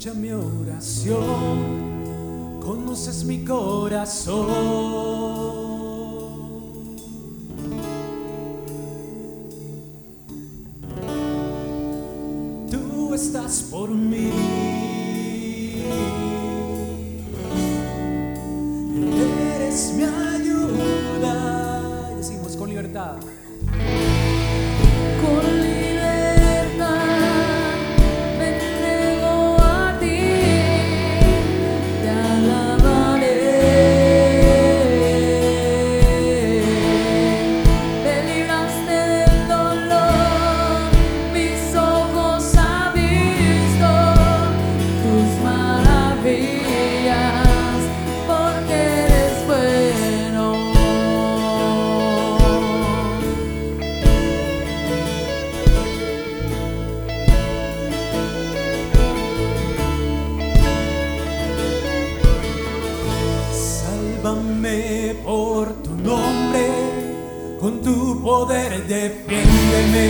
escucha mi oración, conoces mi corazón. Tú estás por mí. Eres mi ayuda. Decimos con libertad. Por tu nombre, con tu poder defiéndeme.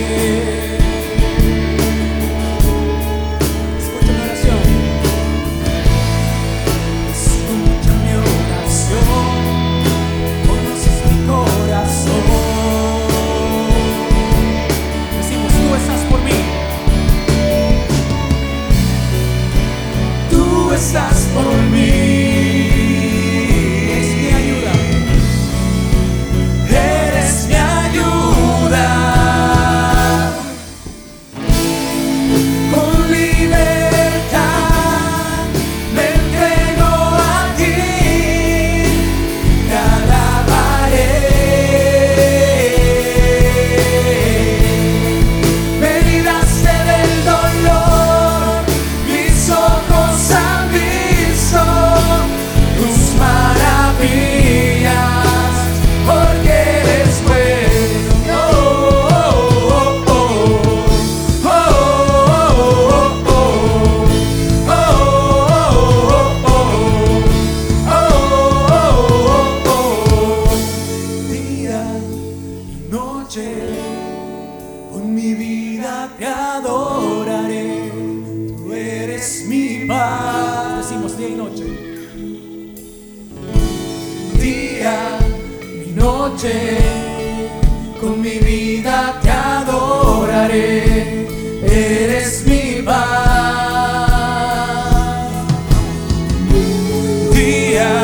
noche. Día y noche, con mi vida te adoraré. Eres mi paz. Día